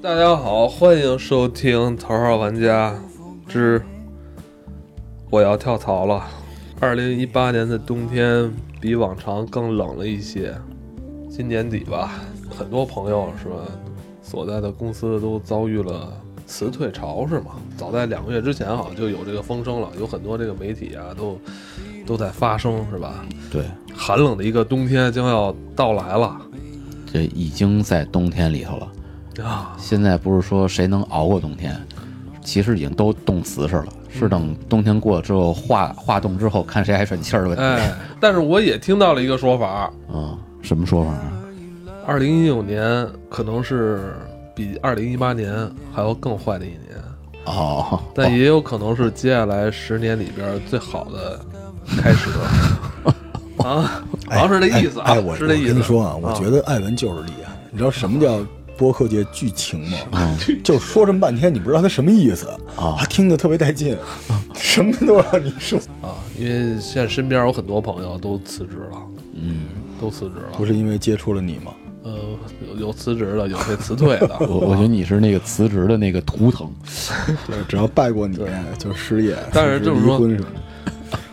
大家好，欢迎收听《头号玩家之我要跳槽了》。二零一八年的冬天比往常更冷了一些。今年底吧，很多朋友是吧，所在的公司都遭遇了辞退潮，是吗？早在两个月之前，好像就有这个风声了，有很多这个媒体啊，都都在发声，是吧？对，寒冷的一个冬天将要到来了这已经在冬天里头了。啊！现在不是说谁能熬过冬天，其实已经都冻死实了。是等冬天过了之后化化冻之后，看谁还喘气儿的问题。哎，但是我也听到了一个说法，嗯，什么说法啊？二零一九年可能是比二零一八年还要更坏的一年，哦，但也有可能是接下来十年里边最好的开始。啊，好像是这意思啊，哎，哎我是这意思。我跟你说啊，我啊觉得艾文就是厉害。你知道什么叫播客界剧情吗？嗯就说这么半天，你不知道他什么意思啊听得特别带劲，什么都让你说。啊，因为现在身边有很多朋友都辞职了，嗯，都辞职了。不是因为接触了你吗？呃，有有辞职的，有被辞退的。我我觉得你是那个辞职的那个图腾。对，只要拜过你就失业，但是辞职这么说离婚什么的。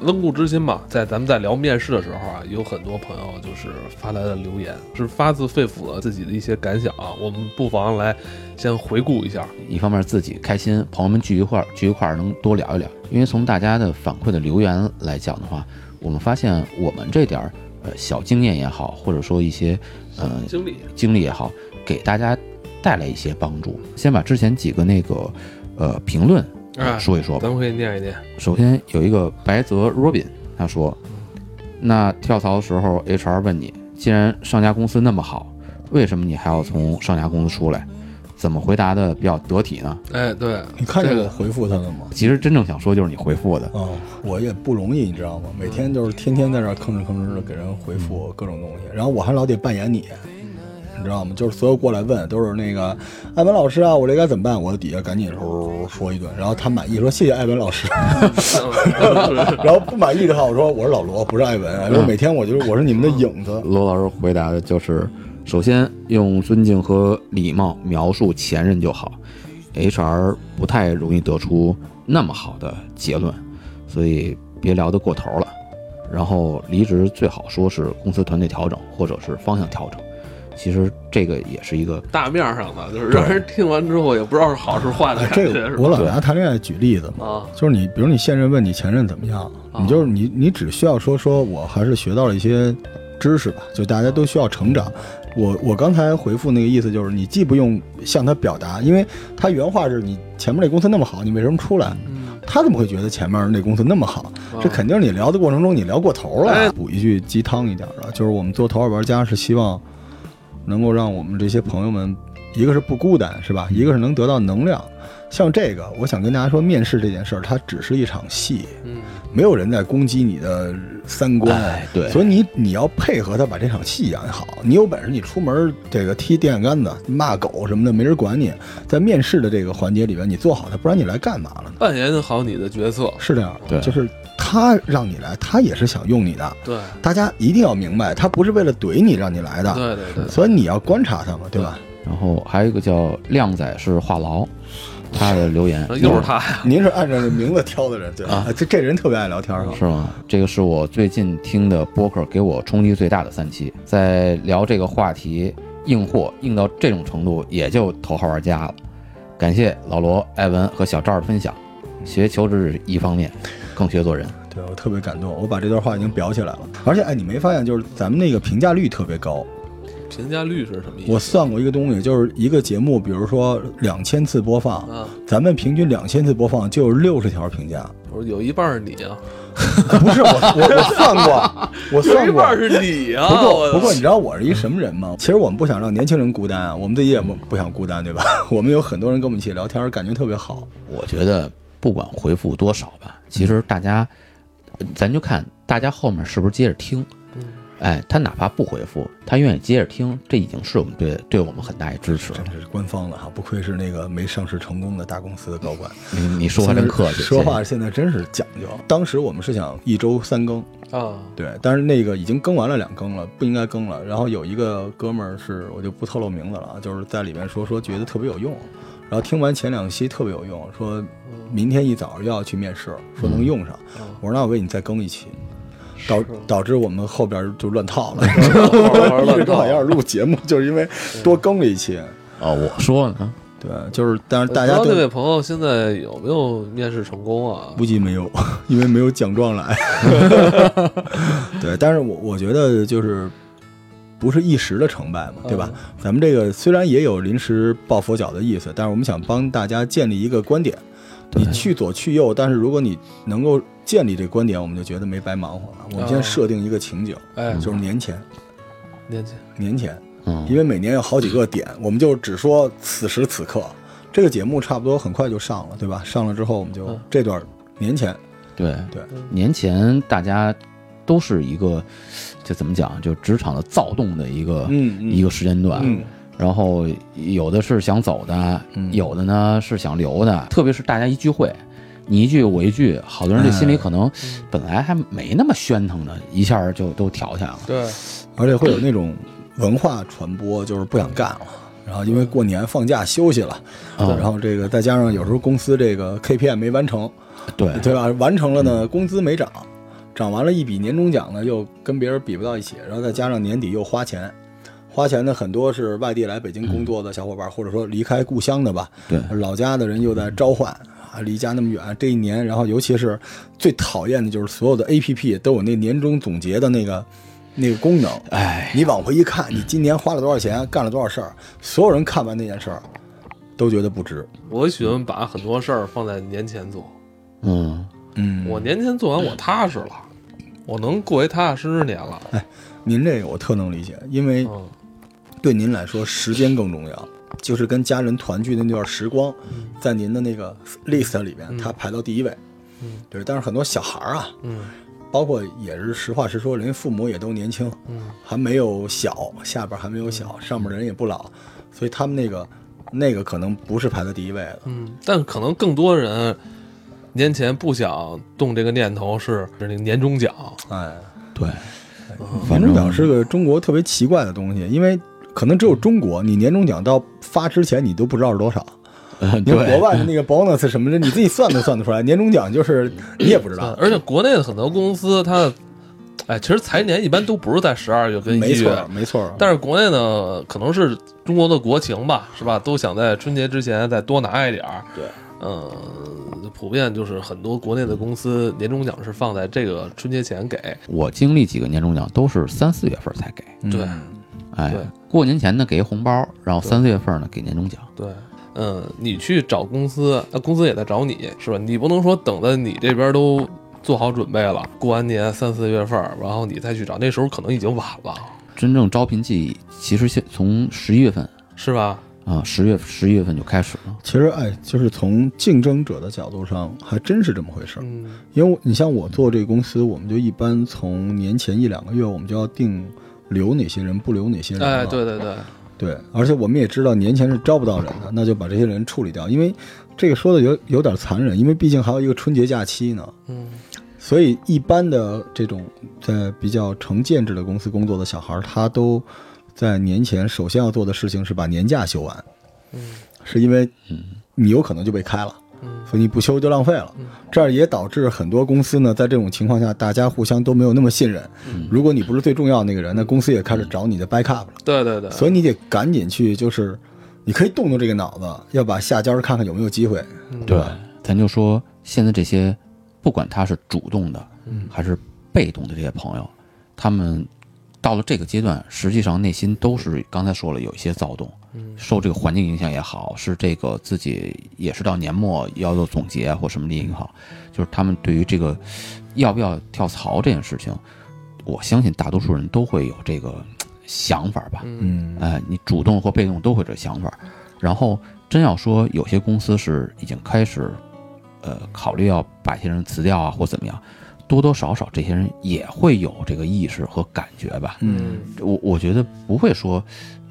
温故知新吧，在咱们在聊面试的时候啊，有很多朋友就是发来的留言，是发自肺腑的自己的一些感想啊。我们不妨来先回顾一下。一方面自己开心，朋友们聚一块儿聚一块儿能多聊一聊。因为从大家的反馈的留言来讲的话，我们发现我们这点儿呃小经验也好，或者说一些呃经历经历也好，给大家带来一些帮助。先把之前几个那个呃评论哎说一说吧。咱们可以念一念。首先有一个白泽 Robin，他说：“那跳槽的时候，HR 问你，既然上家公司那么好，为什么你还要从上家公司出来？怎么回答的比较得体呢？哎，对，你看见这个我回复他了吗？其实真正想说就是你回复的，哦，我也不容易，你知道吗？每天就是天天在这吭哧吭哧的给人回复各种东西，然后我还老得扮演你，你知道吗？就是所有过来问都是那个艾文老师啊，我这该怎么办？我底下赶紧说说一顿，然后他满意说谢谢艾文老师，然后不满意的话我说我是老罗，不是艾文，然后每天我就是我是你们的影子，罗老师回答的就是：首先用尊敬和礼貌描述前任就好，HR 不太容易得出那么好的结论，所以别聊得过头了。然后离职最好说是公司团队调整或者是方向调整，其实这个也是一个大面上的，就是让人听完之后也不知道是好是坏的哎，感觉，这个？我老拿谈恋爱举例子嘛，啊，就是你，比如你现任问你前任怎么样，啊你就是你，你只需要说说我还是学到了一些知识吧，就大家都需要成长。我我刚才回复那个意思就是，你既不用向他表达，因为他原话是你前面那公司那么好，你为什么出来？嗯他怎么会觉得前面那公司那么好？啊这肯定是你聊的过程中你聊过头哎了。补一句鸡汤一点的，就是我们做头号玩家是希望能够让我们这些朋友们，一个是不孤单，是吧？一个是能得到能量。像这个，我想跟大家说，面试这件事儿，它只是一场戏，嗯，没有人在攻击你的三观，哎对所以你你要配合他把这场戏演好。你有本事，你出门这个踢电线杆子、骂狗什么的，没人管你。在面试的这个环节里边，你做好它，不然你来干嘛了呢？扮演好你的角色，是这样，对就是他让你来，他也是想用你的。对，大家一定要明白，他不是为了怼你让你来的，对对对，所以你要观察他嘛，对吧？然后还有一个叫靓仔是话痨，他的留言 又是他呀，您是按照这名字挑的人，对吧？啊这这人特别爱聊天哈。是吗？这个是我最近听的播客，给我冲击最大的三期。在聊这个话题，硬货硬到这种程度，也就头号玩家了。感谢老罗、艾文和小赵的分享。学求职是一方面，更学做人。对我特别感动，我把这段话已经裱起来了。而且，哎，你没发现就是咱们那个评价率特别高？评价率是什么意思？我算过一个东西，就是一个节目，比如说两千次播放，啊，咱们平均两千次播放就有六十条评价。我说有一半是你啊，不是我，我我算过，我算过。一半是你啊。不过不过，你知道我是一什么人吗？其实我们不想让年轻人孤单啊，我们自己也不不想孤单，对吧？我们有很多人跟我们一起聊天，感觉特别好。我觉得不管回复多少吧，其实大家，咱就看大家后面是不是接着听。哎，他哪怕不回复，他愿意接着听，这已经是我们对对我们很大一支持了。真是官方的哈，不愧是那个没上市成功的大公司的高管。你你说话真客气，说话现在真是讲究。当时我们是想一周三更，啊，对，但是那个已经更完了两更了，不应该更了。然后有一个哥们儿是，我就不透露名字了啊，就是在里面说说觉得特别有用，然后听完前两期特别有用，说明天一早又要去面试，说能用上。我说那我给你再更一期，导导致我们后边就乱套了，一直都好像录节目，就是因为多更了一期。哦，我说呢，对，就是但是大家不知道那朋友现在有没有面试成功啊？估计没有，因为没有奖状来。对，但是我我觉得就是不是一时的成败嘛，对吧？咱们这个虽然也有临时抱佛脚的意思，但是我们想帮大家建立一个观点，你去左去右，但是如果你能够建立这个观点，我们就觉得没白忙活了。我们先哦设定一个情景，哎，就是年前，年前，年前，嗯，因为每年有好几个点，我们就只说此时此刻。这个节目差不多很快就上了，对吧？上了之后，我们就嗯。这段年前，对。对。年前大家都是一个，这怎么讲？就职场的躁动的一个、一个时间段。嗯然后有的是想走的，嗯有的呢是想留的。特别是大家一聚会，你一句我一句，好多人这心里可能本来还没那么喧腾的，一下就都挑起来了。对，而且会有那种文化传播，就是不想干了。然后因为过年放假休息了，嗯然后这个再加上有时候公司这个 KPI 没完成，对对吧？完成了呢，工资没涨，涨完了一笔年终奖呢，又跟别人比不到一起，然后再加上年底又花钱，花钱的很多是外地来北京工作的小伙伴，或者说离开故乡的吧，对老家的人又在召唤啊，离家那么远，这一年，然后尤其是最讨厌的就是所有的 APP 都有那年终总结的那个那个功能，哎，你往回一看，你今年花了多少钱，干了多少事儿，所有人看完那件事儿，都觉得不值。我喜欢把很多事儿放在年前做，嗯，嗯。我年前做完，我踏实了，我能过一踏踏实实年了。哎您这个我特能理解，因为嗯，对您来说时间更重要，就是跟家人团聚的那段时光，在您的那个 list 里面，它排到第一位。嗯，对。但是很多小孩儿啊，嗯包括也是实话实说，人家父母也都年轻，嗯，还没有小，下边还没有小，上面的人也不老，所以他们那个那个可能不是排在第一位的。嗯，但可能更多人年前不想动这个念头是是那个年终奖，哎，对，年终奖是个中国特别奇怪的东西，因为可能只有中国，你年终奖到发之前你都不知道是多少。呃你看国，外的那个 bonus 什么的，你自己算都算得出来。年终奖就是你也不知道，而且国内的很多公司它，哎，其实财年一般都不是在十二月跟没一月错，没错。但是国内呢，可能是中国的国情吧，是吧？都想在春节之前再多拿一点儿。对，嗯，普遍就是很多国内的公司年终奖是放在这个春节前给。我经历几个年终奖都是三四月份才给，对嗯哎对，过年前呢给一红包，然后三四月份呢给年终奖。对，嗯，你去找公司，那公司也在找你，是吧？你不能说等着你这边都做好准备了，过完年三四月份，然后你再去找，那时候可能已经晚了，真正招聘季其实现从十一月份是吧？啊，十月十一月份就开始了。其实哎，就是从竞争者的角度上，还真是这么回事儿。嗯因为你像我做这个公司，我们就一般从年前一两个月，我们就要定留哪些人，不留哪些人。哎，对对对，对，而且我们也知道年前是招不到人的，那就把这些人处理掉。因为这个说的有有点残忍，因为毕竟还有一个春节假期呢。嗯所以一般的这种在比较成建制的公司工作的小孩儿，他都在年前首先要做的事情是把年假休完，嗯。是因为你有可能就被开了，嗯。所以你不休就浪费了。这样也导致很多公司呢，在这种情况下，大家互相都没有那么信任。如果你不是最重要的那个人，那公司也开始找你的 backup 了。对对对，所以你得赶紧去，就是你可以动动这个脑子，要把下家看看有没有机会。对，咱就说现在这些，不管他是主动的，还是被动的这些朋友，他们到了这个阶段，实际上内心都是刚才说了有一些躁动，受这个环境影响也好，是这个自己也是到年末要做总结或什么的也好，就是他们对于这个要不要跳槽这件事情，我相信大多数人都会有这个想法吧。嗯哎，你主动或被动都会有这想法。然后真要说有些公司是已经开始，呃，考虑要把一些人辞掉啊，或怎么样，多多少少这些人也会有这个意识和感觉吧。嗯我我觉得不会说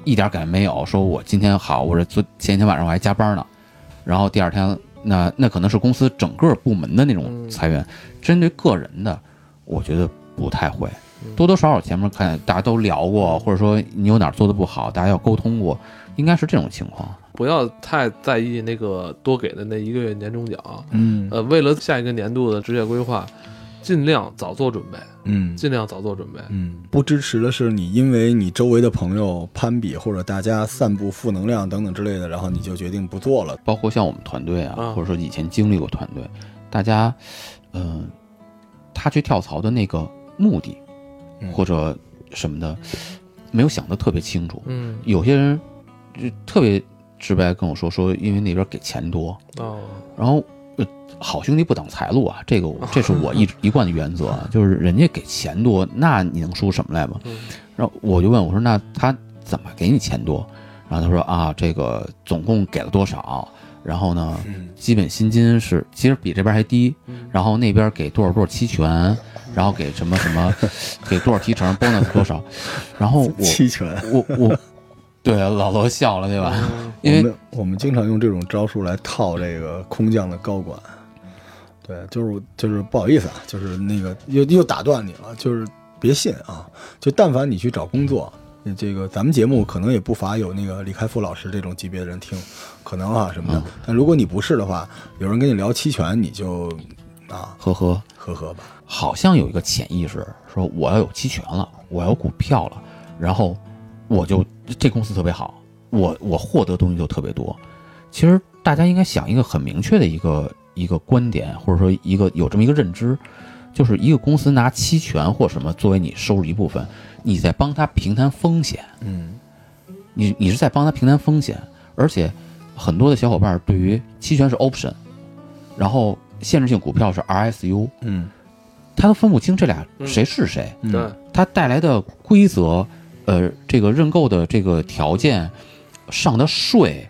一点感觉没有，说我今天好，我这昨前一天晚上我还加班呢，然后第二天那那可能是公司整个部门的那种嗯裁员，针对个人的，我觉得不太会。多多少少前面看大家都聊过，或者说你有哪儿做的不好，大家要沟通过，应该是这种情况。不要太在意那个多给的那一个月年终奖。嗯呃，为了下一个年度的职业规划，尽量早做准备，嗯尽量早做准备。嗯，不支持的是你因为你周围的朋友攀比或者大家散布负能量等等之类的，然后你就决定不做了。包括像我们团队啊，啊或者说以前经历过团队，大家，嗯、他去跳槽的那个目的嗯或者什么的，没有想得特别清楚。嗯有些人就特别直白跟我说，说因为那边给钱多，哦，然后。呃好兄弟不挡财路啊，这个这是我一直 一贯的原则啊，就是人家给钱多，那你能说什么来吧？嗯。然后我就问我说：“那他怎么给你钱多？”然后他说：“啊，这个总共给了多少？然后呢，嗯。基本薪金是其实比这边还低，嗯。然后那边给多少多少期权，然后给什么什么，给多少提成，bonus 多少，然后我 期权，我我，对老罗笑了对吧？嗯因为我们我们经常用这种招数来套这个空降的高管。对，就是就是不好意思啊，就是那个又又打断你了，就是别信啊，就但凡你去找工作，这个咱们节目可能也不乏有那个李开复老师这种级别的人听，可能啊什么的。但如果你不是的话，有人跟你聊期权，你就啊呵呵，呵呵吧。好像有一个潜意识，说我要有期权了，我要股票了，然后我就这公司特别好，我我获得东西就特别多。其实大家应该想一个很明确的一个一个观点，或者说一个有这么一个认知，就是一个公司拿期权或什么作为你收入一部分，你在帮他平摊风险，嗯你你是在帮他平摊风险，而且很多的小伙伴对于期权是 option，然后限制性股票是 RSU，嗯他都分不清这俩嗯谁是谁。嗯对，它带来的规则，呃，这个认购的这个条件上的税，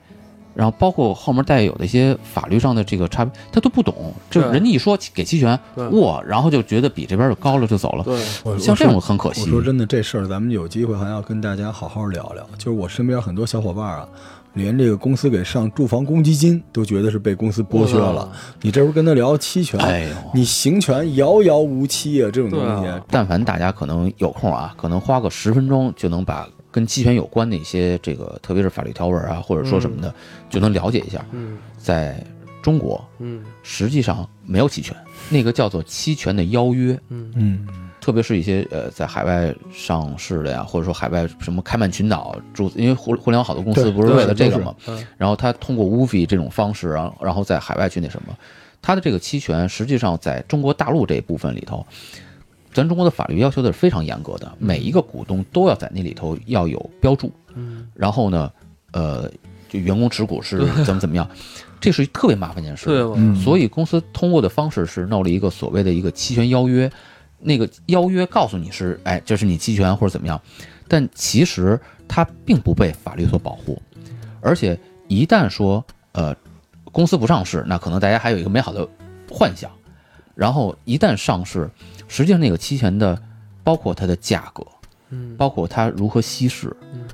然后包括后面带有的一些法律上的这个差别，他都不懂。就人家一说给期权，对哇，然后就觉得比这边就高了就走了。对，像这种很可惜我。说真的，这事儿咱们有机会还要跟大家好好聊聊。就是我身边很多小伙伴啊，连这个公司给上住房公积金都觉得是被公司剥削了。你这时候跟他聊期权，哎，你行权遥遥无期啊，这种东西。啊但凡大家可能有空啊，可能花个十分钟就能把跟期权有关的一些这个，特别是法律条文啊，或者说什么的，就能了解一下。嗯在中国，嗯实际上没有期权，那个叫做期权的邀约。嗯嗯特别是一些呃在海外上市的呀，或者说海外什么开曼群岛注，因为互互联网好多公司不是为了这个嘛，嗯然后他通过 WuFi 这种方式，然后然后在海外去那什么，他的这个期权实际上在中国大陆这一部分里头，咱中国的法律要求的是非常严格的，每一个股东都要在那里头要有标注，嗯。然后呢，呃，就员工持股是 怎么怎么样，这是一特别麻烦一件事。所以公司通过的方式是闹了一个所谓的一个期权邀约，那个邀约告诉你是，哎，这是你期权或者怎么样，但其实它并不被法律所保护，而且一旦说呃公司不上市，那可能大家还有一个美好的幻想，然后一旦上市，实际上那个期权的包括它的价格，嗯包括它如何稀释嗯，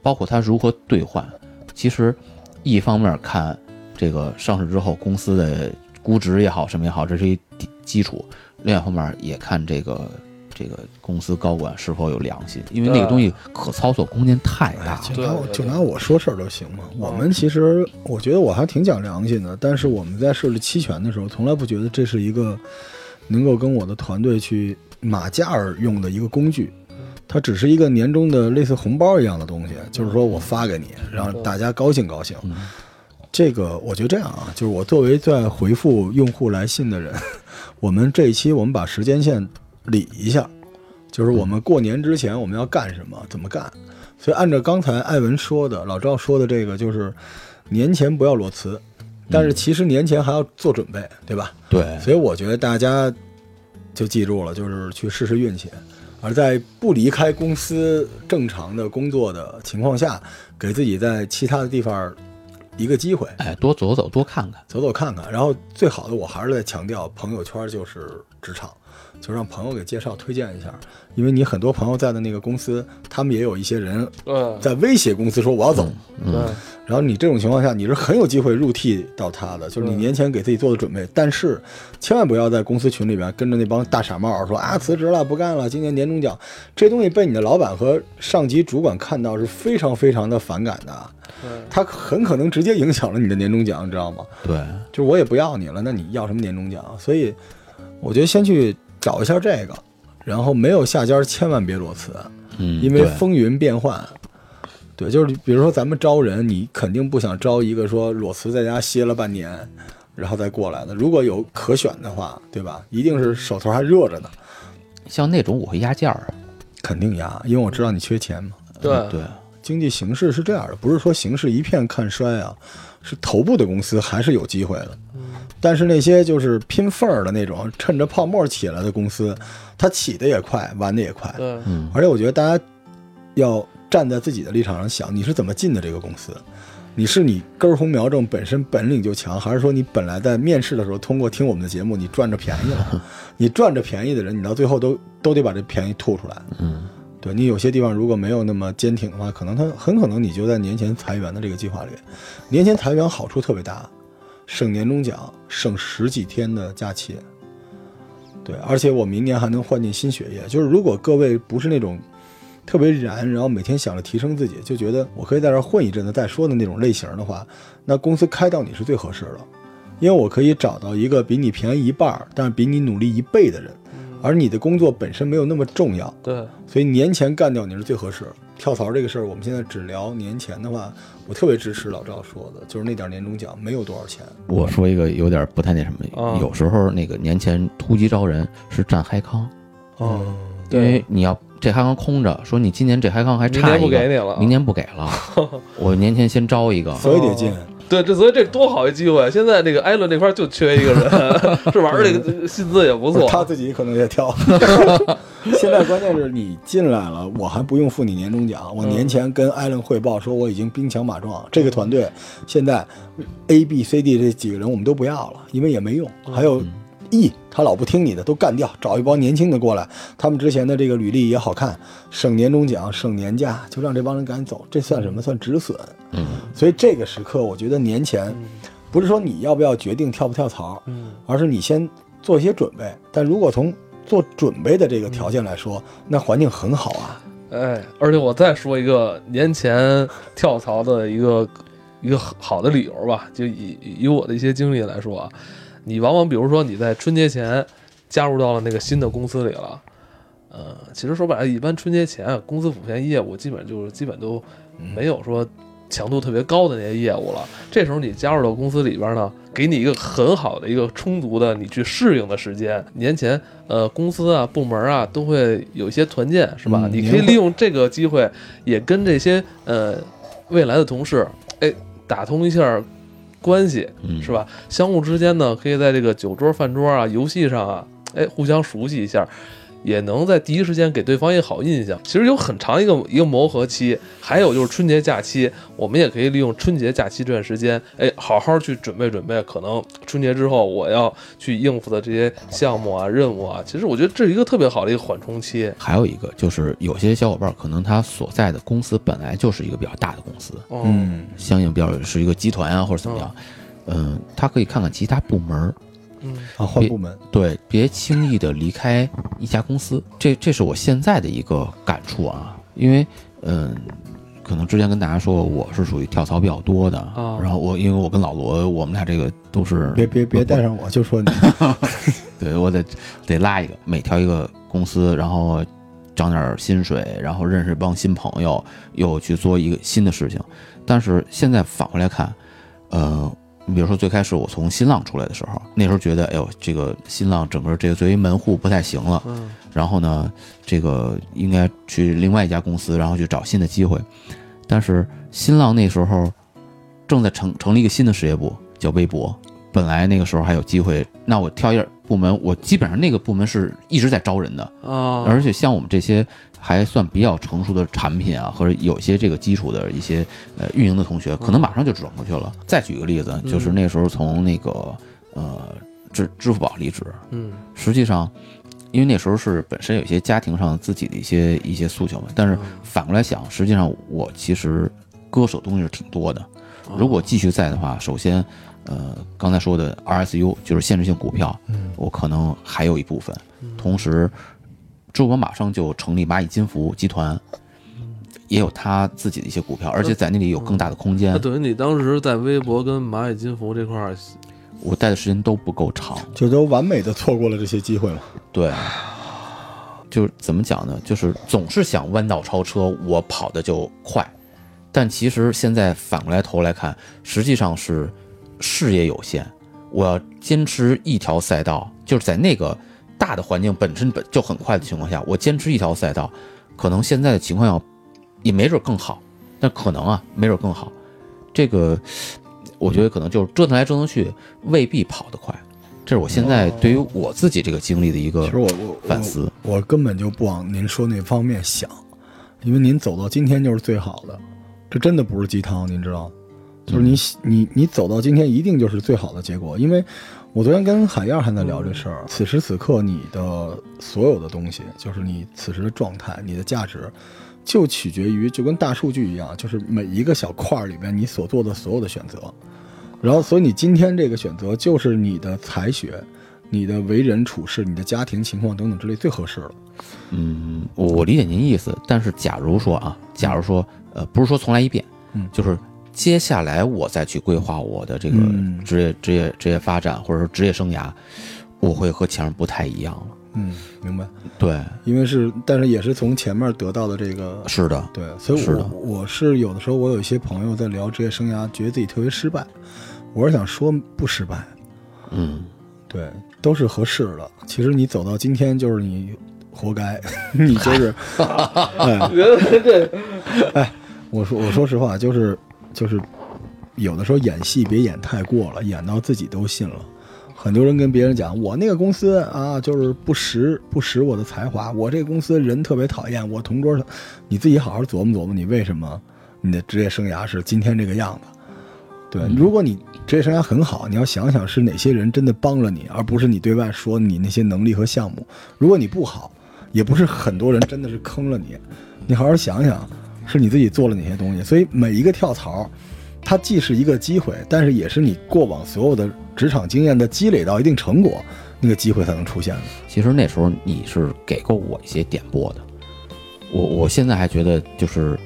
包括它如何兑换，其实一方面看这个上市之后公司的估值也好，什么也好，这是一底基础；另外一方面也看这个这个公司高管是否有良心，因为那个东西可操作空间太大了。就拿就拿我说事儿都行嘛。我们其实我觉得我还挺讲良心的，但是我们在设置期权的时候，从来不觉得这是一个能够跟我的团队去马甲儿用的一个工具。它只是一个年终的类似红包一样的东西，就是说我发给你，让大家高兴高兴。嗯这个我觉得这样啊，就是我作为在回复用户来信的人，我们这一期我们把时间线理一下，就是我们过年之前我们要干什么，怎么干。所以按照刚才艾文说的，老赵说的这个，就是年前不要裸辞，但是其实年前还要做准备，对吧？对，所以我觉得大家就记住了，就是去试试运气，而在不离开公司正常的工作的情况下，给自己在其他的地方一个机会，哎，多走走，多看看。走走看看。然后最好的，我还是在强调，朋友圈就是职场，就让朋友给介绍推荐一下，因为你很多朋友在的那个公司，他们也有一些人在威胁公司说我要走，嗯，然后你这种情况下，你是很有机会入替到他的，就是你年前给自己做的准备，但是千万不要在公司群里边跟着那帮大傻帽说啊辞职了不干了，今年年终奖。这东西被你的老板和上级主管看到是非常非常的反感的，对。他很可能直接影响了你的年终奖，你知道吗？对，就是我也不要你了，那你要什么年终奖？所以我觉得先去找一下这个，然后没有下家千万别裸辞，嗯，因为风云变幻。对，就是比如说咱们招人，你肯定不想招一个说裸辞在家歇了半年，然后再过来的。如果有可选的话，对吧？一定是手头还热着呢，像那种我会压价儿啊，肯定压，因为我知道你缺钱嘛。对嗯对，经济形势是这样的，不是说形势一片看衰啊，是头部的公司还是有机会的。但是那些就是拼缝儿的那种，趁着泡沫起来的公司，它起的也快，玩的也快。对嗯，而且我觉得大家要站在自己的立场上想，你是怎么进的这个公司？你是你根红苗正本身本领就强，还是说你本来在面试的时候通过听我们的节目你赚着便宜了？你赚着便宜的人，你到最后都都得把这便宜吐出来。嗯，对你有些地方如果没有那么坚挺的话，可能他很可能你就在年前裁员的这个计划里。年前裁员好处特别大，省年终奖，省十几天的假期。对，而且我明年还能换进新血液。就是如果各位不是那种特别燃，然后每天想着提升自己，就觉得我可以在这混一阵子再说的那种类型的话，那公司开到你是最合适的，因为我可以找到一个比你便宜一半，但是比你努力一倍的人，而你的工作本身没有那么重要，对，所以年前干掉你是最合适。跳槽这个事儿，我们现在只聊年前的话，我特别支持老赵说的，就是那点年终奖没有多少钱。我说一个有点不太那什么，啊有时候那个年前突击招人是占嗨康，嗯，因为你要这嗨康空着，说你今年这嗨康还差一个，不给你了，明年不给了，我年前先招一个，所以得进。对，这所以这多好一机会！现在这个艾伦那块儿就缺一个人，是吧？而且这个薪资也不错。他自己可能也跳。现在关键是你进来了，我还不用付你年终奖。我年前跟艾伦汇报说我已经兵强马壮，这个团队现在 A、B、C、D 这几个人我们都不要了，因为也没用。还有 E，他老不听你的，都干掉，找一帮年轻的过来。他们之前的这个履历也好看，省年终奖、省年假，就让这帮人赶紧走。这算什么？算止损。嗯，所以这个时刻，我觉得年前不是说你要不要决定跳不跳槽，嗯，而是你先做一些准备。但如果从做准备的这个条件来说，那环境很好啊。哎，而且我再说一个年前跳槽的一个一个好的理由吧，就以以我的一些经历来说啊，你往往比如说你在春节前加入到了那个新的公司里了，呃，其实说白了，一般春节前啊公司普遍业务基本就是基本都没有说强度特别高的那些业务了。这时候你加入到公司里边呢，给你一个很好的一个充足的你去适应的时间。年前，呃，公司啊、部门啊都会有一些团建，是吧？嗯你可以利用这个机会，也跟这些呃未来的同事，哎，打通一下关系，嗯是吧？相互之间呢，可以在这个酒桌、饭桌啊、游戏上啊，哎，互相熟悉一下。也能在第一时间给对方一个好印象。其实有很长一个一个磨合期，还有就是春节假期，我们也可以利用春节假期这段时间，哎，好好去准备准备。可能春节之后我要去应付的这些项目啊、任务啊，其实我觉得这是一个特别好的一个缓冲期。还有一个就是有些小伙伴可能他所在的公司本来就是一个比较大的公司，嗯嗯，相应比较是一个集团啊或者怎么样，嗯，他可以看看其他部门儿，嗯啊，换部门，对，别轻易的离开一家公司，这这是我现在的一个感触啊，因为嗯。可能之前跟大家说过，我是属于跳槽比较多的，啊然后我因为我跟老罗，我们俩这个都是别别别带上我，就说你 对我得得拉一个，每跳一个公司，然后涨点薪水，然后认识一帮新朋友，又去做一个新的事情。但是现在反过来看，呃，你比如说最开始我从新浪出来的时候，那时候觉得，哎呦，这个新浪整个这个作为门户不太行了，嗯然后呢，这个应该去另外一家公司，然后去找新的机会。但是新浪那时候正在成成立一个新的事业部，叫微博。本来那个时候还有机会，那我跳一下部门，我基本上那个部门是一直在招人的，啊，而且像我们这些还算比较成熟的产品啊，或者有些这个基础的一些呃运营的同学，可能马上就转过去了。再举个例子，就是那时候从那个呃支支付宝离职，嗯实际上因为那时候是本身有些家庭上自己的一些一些诉求嘛。但是反过来想，实际上我其实割舍东西是挺多的。如果继续在的话，首先，呃，刚才说的 RSU 就是限制性股票，我可能还有一部分。同时，支付宝马上就成立蚂蚁金服集团，也有他自己的一些股票，而且在那里有更大的空间那。等于你当时在微博跟蚂蚁金服这块儿，我待的时间都不够长，就都完美的错过了这些机会嘛。对，就是怎么讲呢？就是总是想弯道超车，我跑的就快，但其实现在反过来头来看，实际上是视野有限，我要坚持一条赛道，就是在那个大的环境本身本就很快的情况下，我坚持一条赛道，可能现在的情况要也没准更好，但可能啊，没准更好。这个我觉得可能就是折腾来折腾去，未必跑得快。这是我现在对于我自己这个经历的一个其实我我反思。我根本就不往您说那方面想，因为您走到今天就是最好的，这真的不是鸡汤，您知道？就是你你你走到今天一定就是最好的结果，因为我昨天跟海燕还在聊这事儿。此时此刻，你的所有的东西，就是你此时的状态，你的价值，就取决于就跟大数据一样，就是每一个小块儿里面你所做的所有的选择。然后，所以你今天这个选择就是你的才学、你的为人处事、你的家庭情况等等之类最合适了。嗯，我我理解您意思，但是假如说啊，假如说呃，不是说从来一遍，嗯就是接下来我再去规划我的这个嗯。职业、职业职业发展或者说职业生涯，我会和前面不太一样了。嗯，明白。对，因为是，但是也是从前面得到的这个，是的，对，所以是的。我我是有的时候我有一些朋友在聊职业生涯，觉得自己特别失败，我是想说不失败，嗯，对，都是合适的。其实你走到今天就是你活该，你就是，哎，觉得这我说我说实话，就是就是有的时候演戏别演太过了，演到自己都信了。很多人跟别人讲，我那个公司啊，就是不识不识我的才华，我这个公司人特别讨厌，我同桌，你自己好好琢磨琢磨，你为什么你的职业生涯是今天这个样子？对，如果你职业生涯很好，你要想想是哪些人真的帮了你，而不是你对外说你那些能力和项目。如果你不好，也不是很多人真的是坑了你，你好好想想，是你自己做了哪些东西。所以每一个跳槽，它既是一个机会，但是也是你过往所有的职场经验的积累到一定成果，那个机会才能出现的。其实那时候你是给过我一些点拨的，我我现在还觉得就是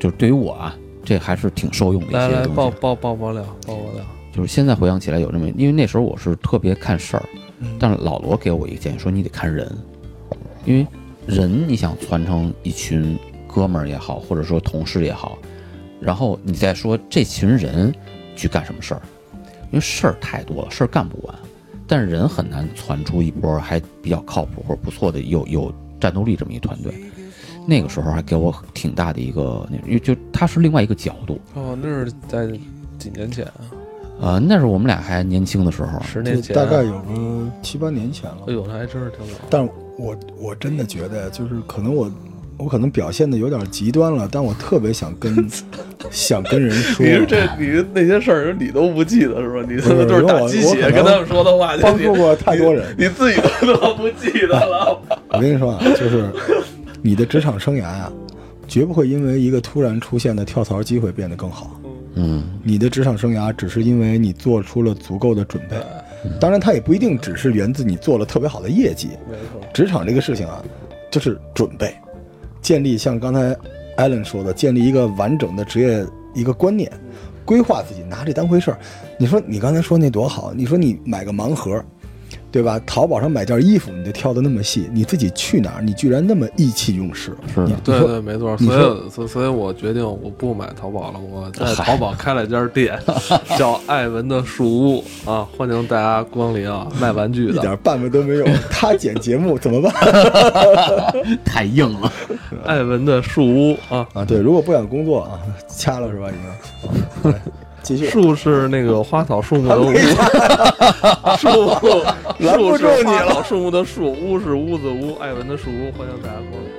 就是对于我啊，这还是挺受用的一些东西。来爆爆爆爆料，爆爆料。就是现在回想起来有这么，因为那时候我是特别看事儿，但是老罗给我一个建议说你得看人，因为人你想传承一群哥们儿也好，或者说同事也好，然后你再说这群人去干什么事儿，因为事儿太多了，事儿干不完，但是人很难攒出一波还比较靠谱或者不错的有有战斗力这么一团队。那个时候还给我挺大的一个，那因为就他是另外一个角度，哦，那是在几年前啊，呃，那是我们俩还年轻的时候，十年前，大概有个七八年前了哎。呦，那还真是挺早。但我我真的觉得，就是可能我我可能表现的有点极端了，但我特别想跟 想跟人说你，是这你那些事儿你都不记得是吧？你他妈是都是鸡血跟他们说的话，你帮助过太多人。你自己都不记得了。我跟你说啊，就是你的职场生涯呀、绝不会因为一个突然出现的跳槽机会变得更好。嗯。你的职场生涯只是因为你做出了足够的准备，当然它也不一定只是源自你做了特别好的业绩。没错，职场这个事情啊，就是准备，建立像刚才艾伦说的，建立一个完整的职业一个观念，规划自己，拿这当回事儿。你说你刚才说那多好，你说你买个盲盒，对吧？淘宝上买件衣服，你就挑的那么细，你自己去哪儿，你居然那么意气用事。是对对，没错。所以所所以，我决定我不买淘宝了，我在淘宝开了一家店，叫艾文的树屋啊，欢迎大家光临啊，卖玩具的。一点办法都没有，他剪节目怎么办 太硬了。艾文的树屋啊，啊？对，如果不想工作啊，掐了是吧？已经，对继续。树是那个花草树木的屋，树树是花草树木的树，屋是屋子屋，艾文的树屋，欢迎大家光临。